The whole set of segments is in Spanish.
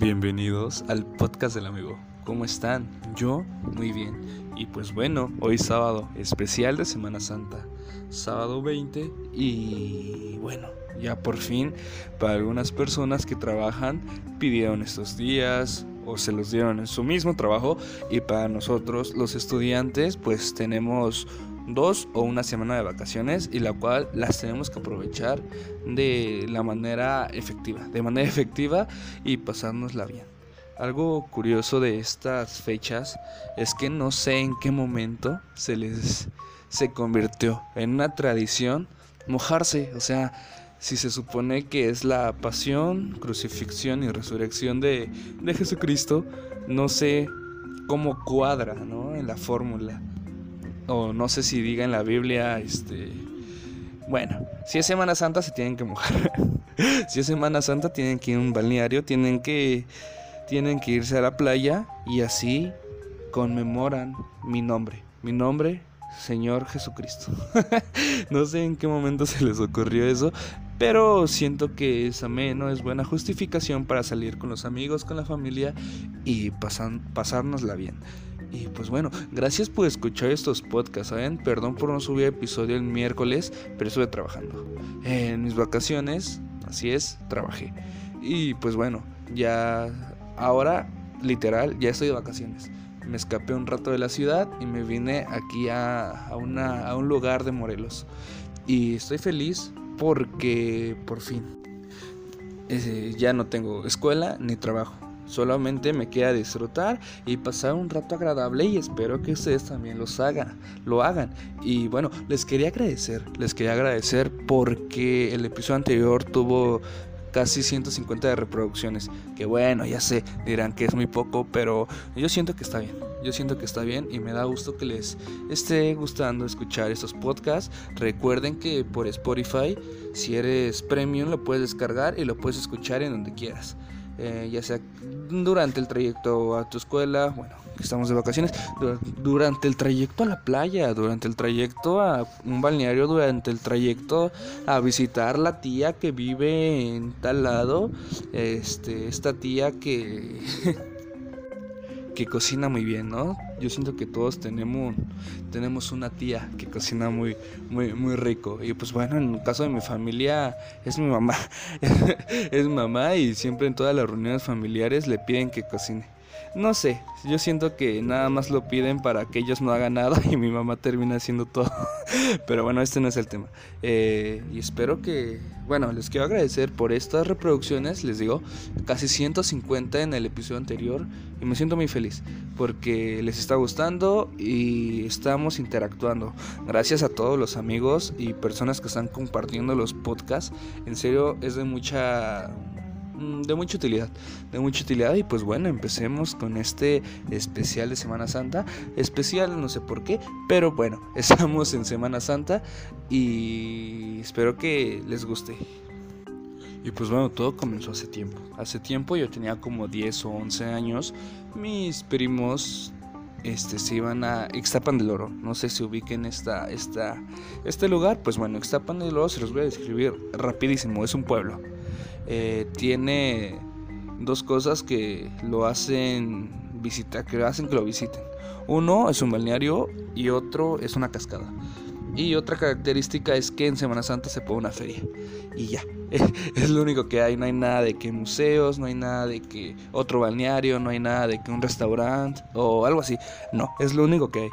Bienvenidos al podcast del amigo. ¿Cómo están? Yo muy bien. Y pues bueno, hoy sábado, especial de Semana Santa. Sábado 20 y bueno, ya por fin para algunas personas que trabajan pidieron estos días o se los dieron en su mismo trabajo y para nosotros los estudiantes pues tenemos dos o una semana de vacaciones y la cual las tenemos que aprovechar de la manera efectiva, de manera efectiva y pasárnosla bien. Algo curioso de estas fechas es que no sé en qué momento se les se convirtió en una tradición mojarse, o sea, si se supone que es la pasión, crucifixión y resurrección de, de Jesucristo, no sé cómo cuadra ¿no? en la fórmula o no sé si diga en la Biblia, este, bueno, si es Semana Santa se tienen que mojar. si es Semana Santa tienen que ir a un balneario, tienen que, tienen que irse a la playa y así conmemoran mi nombre, mi nombre, Señor Jesucristo. no sé en qué momento se les ocurrió eso, pero siento que es ameno, es buena justificación para salir con los amigos, con la familia y pasan, pasárnosla bien. Y pues bueno, gracias por escuchar estos podcasts, ¿saben? Perdón por no subir episodio el miércoles, pero estuve trabajando. En mis vacaciones, así es, trabajé. Y pues bueno, ya ahora, literal, ya estoy de vacaciones. Me escapé un rato de la ciudad y me vine aquí a, una, a un lugar de Morelos. Y estoy feliz porque por fin eh, ya no tengo escuela ni trabajo Solamente me queda disfrutar y pasar un rato agradable y espero que ustedes también lo hagan. Y bueno, les quería agradecer, les quería agradecer porque el episodio anterior tuvo casi 150 de reproducciones. Que bueno, ya sé, dirán que es muy poco, pero yo siento que está bien. Yo siento que está bien y me da gusto que les esté gustando escuchar estos podcasts. Recuerden que por Spotify, si eres premium, lo puedes descargar y lo puedes escuchar en donde quieras. Eh, ya sea durante el trayecto a tu escuela, bueno, que estamos de vacaciones, durante el trayecto a la playa, durante el trayecto a un balneario, durante el trayecto a visitar la tía que vive en tal lado, este, esta tía que que cocina muy bien, ¿no? Yo siento que todos tenemos, tenemos una tía que cocina muy, muy, muy rico. Y pues bueno, en el caso de mi familia es mi mamá. es mamá y siempre en todas las reuniones familiares le piden que cocine. No sé, yo siento que nada más lo piden para que ellos no hagan nada y mi mamá termina haciendo todo. Pero bueno, este no es el tema. Eh, y espero que, bueno, les quiero agradecer por estas reproducciones, les digo, casi 150 en el episodio anterior y me siento muy feliz porque les está gustando y estamos interactuando. Gracias a todos los amigos y personas que están compartiendo los podcasts. En serio, es de mucha de mucha utilidad, de mucha utilidad y pues bueno, empecemos con este especial de Semana Santa, especial no sé por qué, pero bueno, estamos en Semana Santa y espero que les guste. Y pues bueno, todo comenzó hace tiempo. Hace tiempo yo tenía como 10 o 11 años. Mis primos este, se iban a Ixtapan del Oro. No sé si ubiquen esta, esta, este lugar. Pues bueno, Ixtapan del Oro se los voy a describir rapidísimo. Es un pueblo. Eh, tiene dos cosas que lo hacen visitar, que hacen que lo visiten. Uno es un balneario y otro es una cascada. Y otra característica es que en Semana Santa se pone una feria. Y ya, es lo único que hay. No hay nada de que museos, no hay nada de que otro balneario, no hay nada de que un restaurante o algo así. No, es lo único que hay.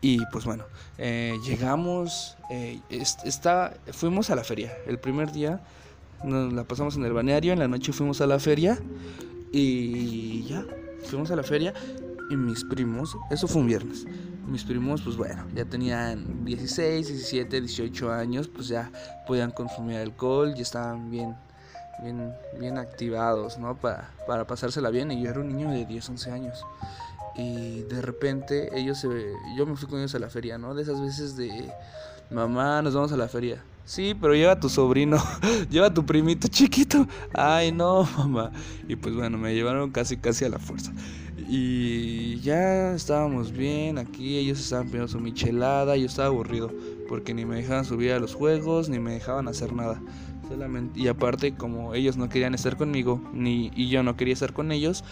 Y pues bueno, eh, llegamos, eh, fuimos a la feria. El primer día nos la pasamos en el balneario, en la noche fuimos a la feria y ya, fuimos a la feria y mis primos, eso fue un viernes, mis primos pues bueno, ya tenían 16, 17, 18 años, pues ya podían consumir alcohol, ya estaban bien, bien, bien activados, ¿no? Para, para pasársela bien y yo era un niño de 10, 11 años. Y de repente ellos se... Yo me fui con ellos a la feria, ¿no? De esas veces de... Mamá, nos vamos a la feria. Sí, pero lleva a tu sobrino, lleva tu primito chiquito. Ay, no, mamá. Y pues bueno, me llevaron casi, casi a la fuerza. Y ya estábamos bien aquí, ellos estaban pidiendo su michelada, yo estaba aburrido. porque ni me dejaban subir a los juegos, ni me dejaban hacer nada. Solamente, y aparte, como ellos no querían estar conmigo, ni y yo no quería estar con ellos,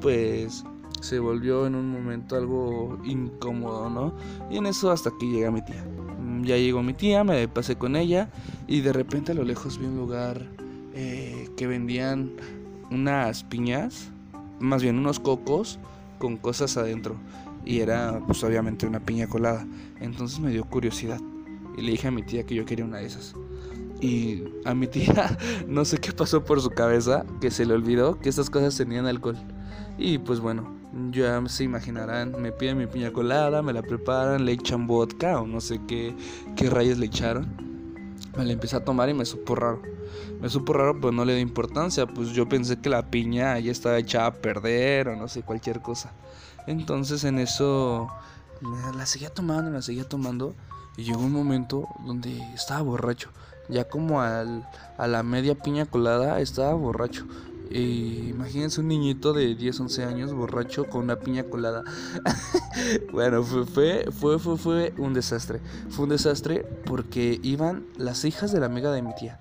pues se volvió en un momento algo incómodo, ¿no? Y en eso hasta que llega mi tía. Ya llegó mi tía, me pasé con ella y de repente a lo lejos vi un lugar eh, que vendían unas piñas, más bien unos cocos con cosas adentro. Y era pues obviamente una piña colada. Entonces me dio curiosidad y le dije a mi tía que yo quería una de esas. Y a mi tía no sé qué pasó por su cabeza, que se le olvidó que esas cosas tenían alcohol. Y pues bueno, ya se imaginarán, me piden mi piña colada, me la preparan, le echan vodka o no sé qué, qué rayos le echaron. Me la empecé a tomar y me supo raro. Me supo raro, pero no le di importancia, pues yo pensé que la piña ya estaba echada a perder o no sé, cualquier cosa. Entonces en eso la seguía tomando, la seguía tomando y llegó un momento donde estaba borracho. Ya como al, a la media piña colada estaba borracho. Y imagínense un niñito de 10, 11 años borracho con una piña colada. bueno, fue, fue, fue, fue, fue un desastre. Fue un desastre porque iban las hijas de la amiga de mi tía.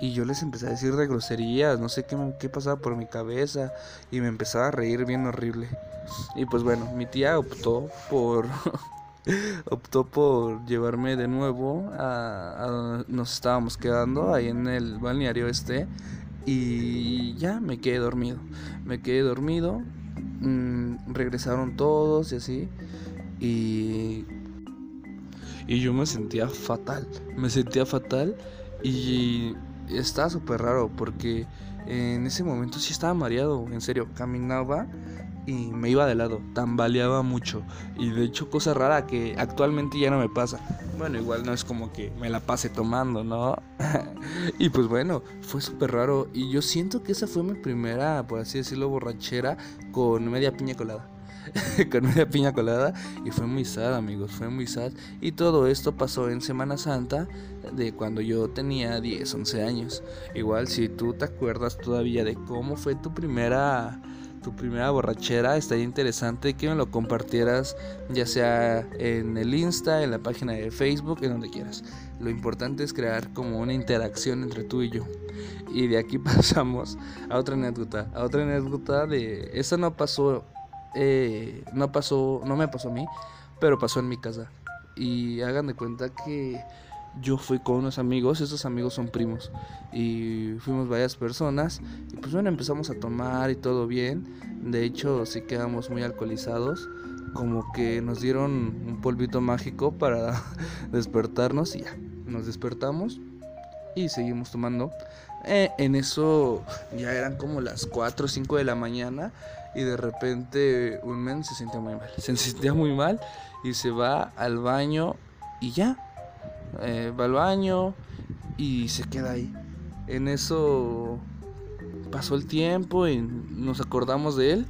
Y yo les empecé a decir de groserías, no sé qué, qué pasaba por mi cabeza. Y me empezaba a reír bien horrible. Y pues bueno, mi tía optó por optó por llevarme de nuevo a, nos estábamos quedando ahí en el balneario este y ya me quedé dormido. Me quedé dormido mm, regresaron todos y así y y yo me sentía fatal me sentía fatal y estaba súper raro porque en ese momento sí estaba mareado en serio caminaba y me iba de lado, tambaleaba mucho y de hecho cosa rara que actualmente ya no me pasa. Bueno, igual no es como que me la pase tomando, ¿no? y pues bueno, fue súper raro y yo siento que esa fue mi primera, por así decirlo, borrachera con media piña colada. con media piña colada y fue muy sad amigos, fue muy sad y todo esto pasó en Semana Santa de cuando yo tenía 10, 11 años. Igual si tú te acuerdas todavía de cómo fue tu primera tu primera borrachera, estaría interesante que me lo compartieras ya sea en el Insta, en la página de Facebook, en donde quieras. Lo importante es crear como una interacción entre tú y yo. Y de aquí pasamos a otra anécdota, a otra anécdota de esta no pasó, eh, no pasó, no me pasó a mí, pero pasó en mi casa. Y hagan de cuenta que yo fui con unos amigos, esos amigos son primos, y fuimos varias personas, y pues bueno, empezamos a tomar y todo bien, de hecho sí quedamos muy alcoholizados, como que nos dieron un polvito mágico para despertarnos y ya, nos despertamos y seguimos tomando. Eh, en eso ya eran como las 4 o 5 de la mañana y de repente un men se sentía muy mal, se sentía muy mal y se va al baño y ya, eh, va al baño y se queda ahí. En eso pasó el tiempo y nos acordamos de él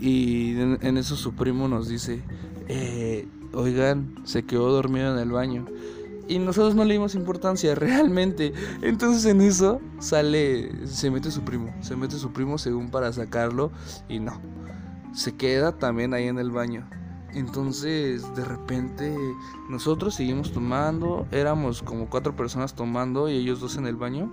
y en, eso su primo nos dice, eh, oigan, se quedó dormido en el baño. Y nosotros no le dimos importancia realmente. Entonces en eso sale, se mete su primo, se mete su primo según para sacarlo y no. Se queda también ahí en el baño. Entonces, de repente, nosotros seguimos tomando. Éramos como cuatro personas tomando y ellos dos en el baño.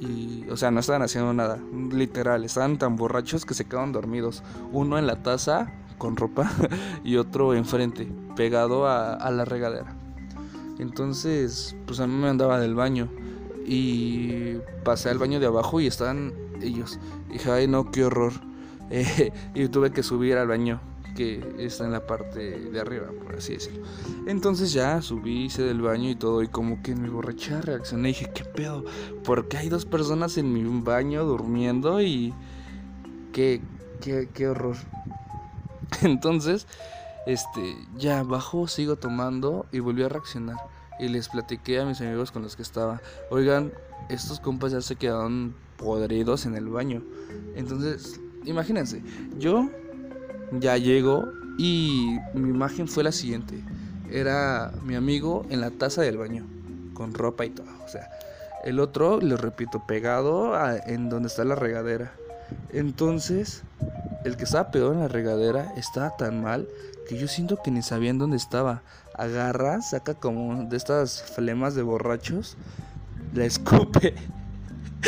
Y, o sea, no estaban haciendo nada, literal. Estaban tan borrachos que se quedaban dormidos. Uno en la taza con ropa y otro enfrente, pegado a, la regadera. Entonces, pues a mí me andaba del baño. Y pasé al baño de abajo y estaban ellos. Y dije, ay, no, qué horror. y tuve que subir al baño que está en la parte de arriba, por así decirlo. Entonces ya subí, hice del baño y todo, y como que en mi reaccioné y dije, ¿qué pedo? Porque hay dos personas en mi baño durmiendo y... Qué, qué, qué horror. Entonces, este, ya bajo, sigo tomando y volví a reaccionar. Y les platiqué a mis amigos con los que estaba, oigan, estos compas ya se quedaron podridos en el baño. Entonces, imagínense, yo ya llego y mi imagen fue la siguiente. Era mi amigo en la taza del baño, con ropa y todo. O sea, el otro, les repito, pegado en donde está la regadera. Entonces, el que estaba pegado en la regadera estaba tan mal que yo siento que ni sabían dónde estaba. Agarra, saca como de estas flemas de borrachos, la escupe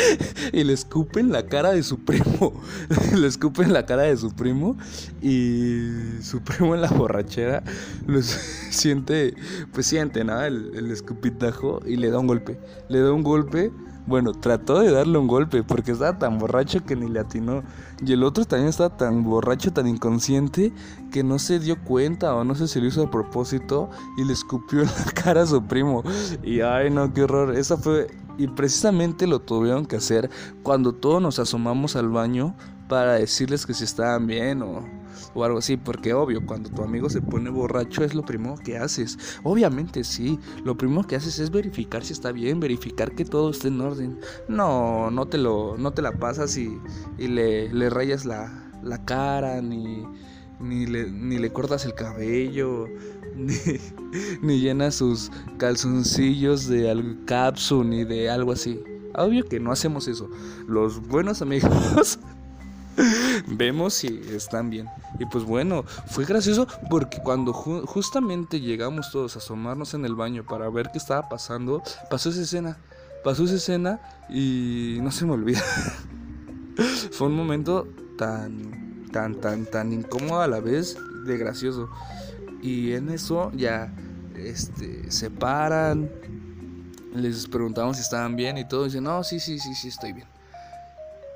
y le escupe en la cara de su primo. le escupe en la cara de su primo y su primo en la borrachera lo siente, pues siente, nada, el, el escupitajo y le da un golpe. Le da un golpe bueno, trató de darle un golpe porque estaba tan borracho que ni le atinó. Y el otro también estaba tan borracho, tan inconsciente, que no se dio cuenta o no sé si lo hizo a propósito y le escupió en la cara a su primo. Y ay, no, qué horror. Esa fue. Y precisamente lo tuvieron que hacer cuando todos nos asomamos al baño para decirles que si estaban bien o o algo así, porque obvio, cuando tu amigo se pone borracho es lo primero que haces. Obviamente sí, lo primero que haces es verificar si está bien, verificar que todo esté en orden. No, no te lo no te la pasas y, y le, le, rayas la, la cara ni ni le, ni le cortas el cabello, ni, ni llenas sus calzoncillos de algo, capsu, ni de algo así. Obvio que no hacemos eso. Los buenos amigos vemos si están bien. Y pues bueno, fue gracioso porque cuando justamente llegamos todos a asomarnos en el baño para ver qué estaba pasando, pasó esa escena. Pasó esa escena y no se me olvida. fue un momento tan, tan, tan, tan incómodo a la vez de gracioso. Y en eso ya este, se paran, les preguntamos si estaban bien y todo. Y dicen, no, sí, sí, sí, sí, estoy bien.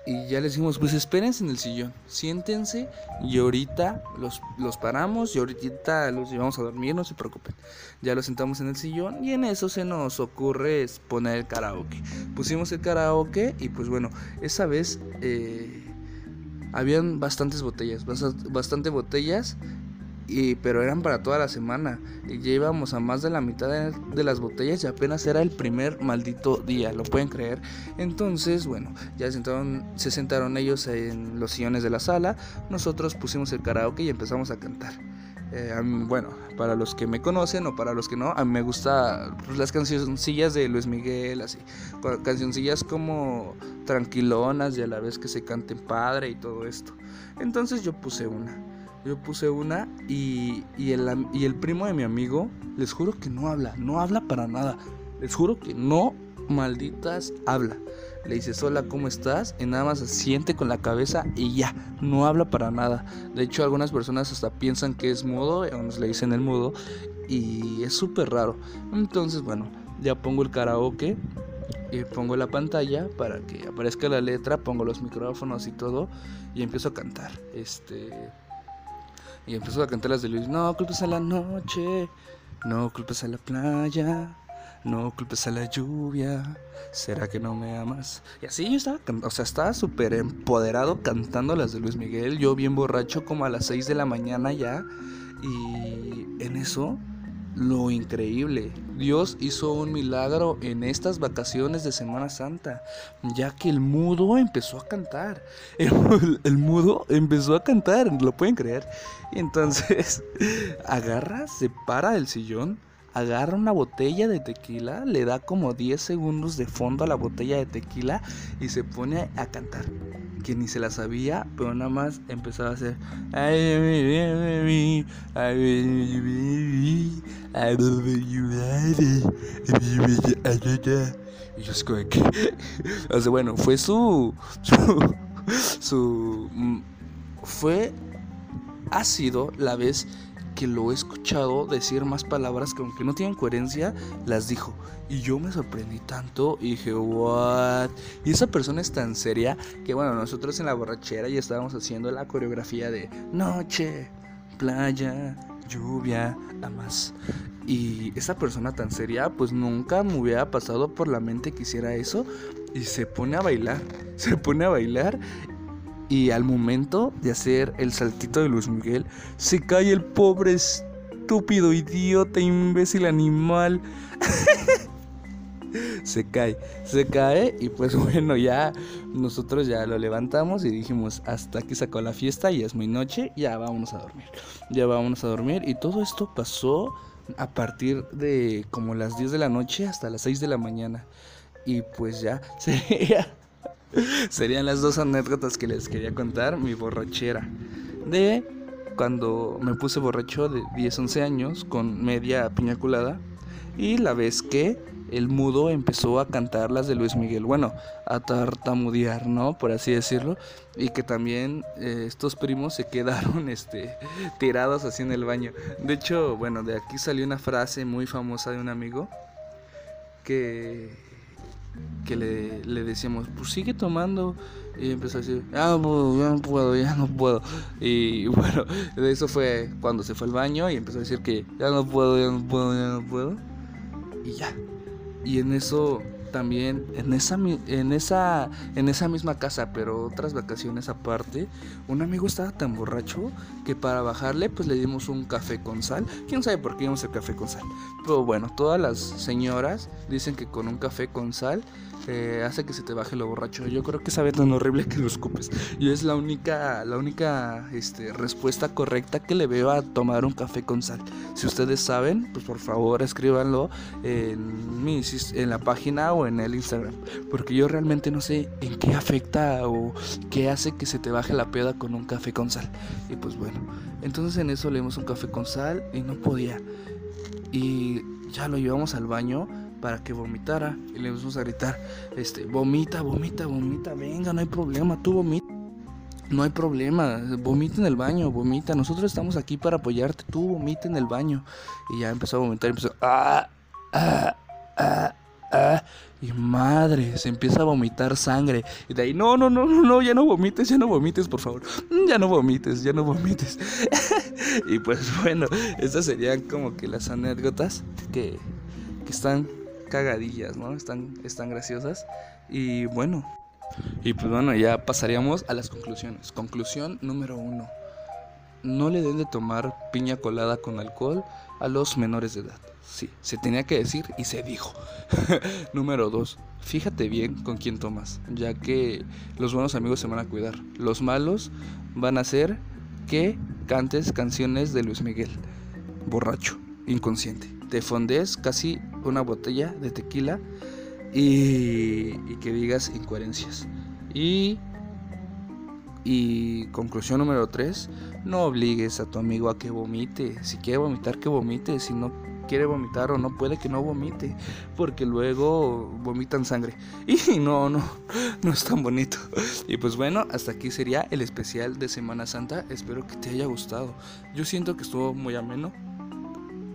Y ya les dijimos, pues espérense en el sillón, siéntense y ahorita los, los paramos y ahorita los llevamos a dormir, no se preocupen. Ya los sentamos en el sillón y en eso se nos ocurre poner el karaoke. Pusimos el karaoke y pues bueno, esa vez eh, habían bastantes botellas, bastante botellas y, pero eran para toda la semana. Y ya íbamos a más de la mitad de, las botellas y apenas era el primer maldito día, ¿lo pueden creer? Entonces, bueno, ya se sentaron, se sentaron ellos en los sillones de la sala, nosotros pusimos el karaoke y empezamos a cantar. Eh, bueno, para los que me conocen o para los que no, a mí me gusta pues, las cancioncillas de Luis Miguel, así, cancioncillas como tranquilonas y a la vez que se canten padre y todo esto. Entonces yo puse una. Yo puse una y, y, el, y el primo de mi amigo, les juro que no habla, no habla para nada. Les juro que no, malditas, habla. Le dices, hola, ¿cómo estás? Y nada más siente con la cabeza y ya, no habla para nada. De hecho, algunas personas hasta piensan que es mudo, o nos le dicen el mudo, y es súper raro. Entonces, bueno, ya pongo el karaoke y pongo la pantalla para que aparezca la letra, pongo los micrófonos y todo, y empiezo a cantar. Este y empezó a cantar las de Luis. No culpes a la noche, no culpes a la playa, no culpes a la lluvia. ¿Será que no me amas? Y así yo estaba, o sea, estaba súper empoderado cantando las de Luis Miguel. Yo bien borracho como a las 6 de la mañana ya. Y en eso lo increíble. Dios hizo un milagro en estas vacaciones de Semana Santa, ya que el mudo empezó a cantar. El, mudo empezó a cantar, ¿lo pueden creer? Y entonces agarra, se para del sillón, agarra una botella de tequila, le da como 10 segundos de fondo a la botella de tequila y se pone a cantar que ni se la sabía, pero nada más empezaba a hacer. Y yo es que. O sea, bueno, fue. Su. su fue. Ha sido la vez que lo he escuchado decir más palabras que aunque no tienen coherencia, las dijo. Y yo me sorprendí tanto y dije, ¿what? Y esa persona es tan seria que, bueno, nosotros en la borrachera ya estábamos haciendo la coreografía de noche, playa, lluvia, más. Y esa persona tan seria, pues nunca me hubiera pasado por la mente que hiciera eso. Y se pone a bailar, se pone a bailar y al momento de hacer el saltito de Luis Miguel, se cae el pobre estúpido idiota, imbécil animal. se cae, se cae y pues bueno, ya nosotros ya lo levantamos y dijimos, hasta aquí sacó la fiesta y es muy noche, ya vámonos a dormir. Ya vámonos a dormir y todo esto pasó a partir de como las 10 de la noche hasta las 6 de la mañana. Y pues ya, sería Serían las dos anécdotas que les quería contar. Mi borrachera. De cuando me puse borracho de 10, 11 años con media piña colada. Y la vez que el mudo empezó a cantar las de Luis Miguel, bueno, a tartamudear, ¿no? Por así decirlo, y que también eh, estos primos se quedaron este, tirados así en el baño. De hecho, bueno, de aquí salió una frase muy famosa de un amigo que, que le, le decíamos, pues sigue tomando. Y empezó a decir, no, ya no puedo, ya no puedo. Y bueno, eso fue cuando se fue al baño y empezó a decir que ya no puedo, ya no puedo, ya no puedo. Y ya, y en eso también en esa en esa en esa misma casa, pero otras vacaciones aparte, un amigo estaba tan borracho que para bajarle pues le dimos un café con sal. ¿Quién sabe por qué dimos el café con sal? Pero bueno, todas las señoras dicen que con un café con sal hace que se te baje lo borracho. Yo creo que sabe tan horrible que lo escupes. Y es la única, la única este, respuesta correcta que le veo a tomar un café con sal. Si ustedes saben, pues por favor escríbanlo en, mi, en la página o en el Instagram. Porque yo realmente no sé en qué afecta o qué hace que se te baje la peda con un café con sal. Y pues bueno, entonces en eso leemos un café con sal y no podía. Y ya lo llevamos al baño para que vomitara y le empezamos a gritar, este, vomita, vomita, vomita, venga, no hay problema, tú vomita. No hay problema, vomita en el baño, vomita. Nosotros estamos aquí para apoyarte, tú vomita en el baño. Y ya empezó a vomitar empezó, ah, ah, ah, ah. Y madre, se empieza a vomitar sangre. Y de ahí, no, no, no, no, no, ya no vomites, ya no vomites, por favor. Mm, ya no vomites, ya no vomites. y pues bueno, estas serían como que las anécdotas que, que están cagadillas, ¿no? Están, están graciosas. Y bueno, y pues bueno, ya pasaríamos a las conclusiones. Conclusión número uno. No le den de tomar piña colada con alcohol a los menores de edad. Sí, se tenía que decir y se dijo. número dos. Fíjate bien con quién tomas, ya que los buenos amigos se van a cuidar. Los malos van a hacer que cantes canciones de Luis Miguel. Borracho, inconsciente. Te fondes casi una botella de tequila y, que digas incoherencias. Y, y conclusión número 3, no obligues a tu amigo a que vomite. Si quiere vomitar, que vomite. Si no quiere vomitar o no puede que no vomite, porque luego vomitan sangre. Y no, no, no es tan bonito. Y pues bueno, hasta aquí sería el especial de Semana Santa. Espero que te haya gustado. Yo siento que estuvo muy ameno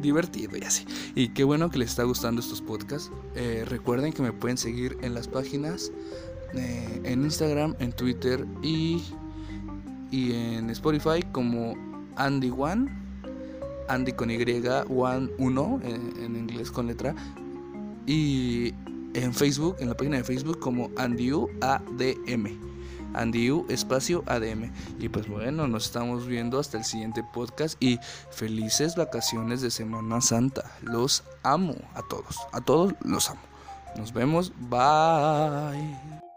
divertido y así. Y qué bueno que les está gustando estos podcasts. Eh, recuerden que me pueden seguir en las páginas, eh, en Instagram, en Twitter y, y en Spotify como Andy One, Andy con Y, One 1 en, inglés con letra. Y en Facebook, en la página de Facebook como AndyU ADM. Andiu espacio ADM. Y pues bueno, nos estamos viendo hasta el siguiente podcast y felices vacaciones de Semana Santa. Los amo a todos, a todos los amo. Nos vemos, bye.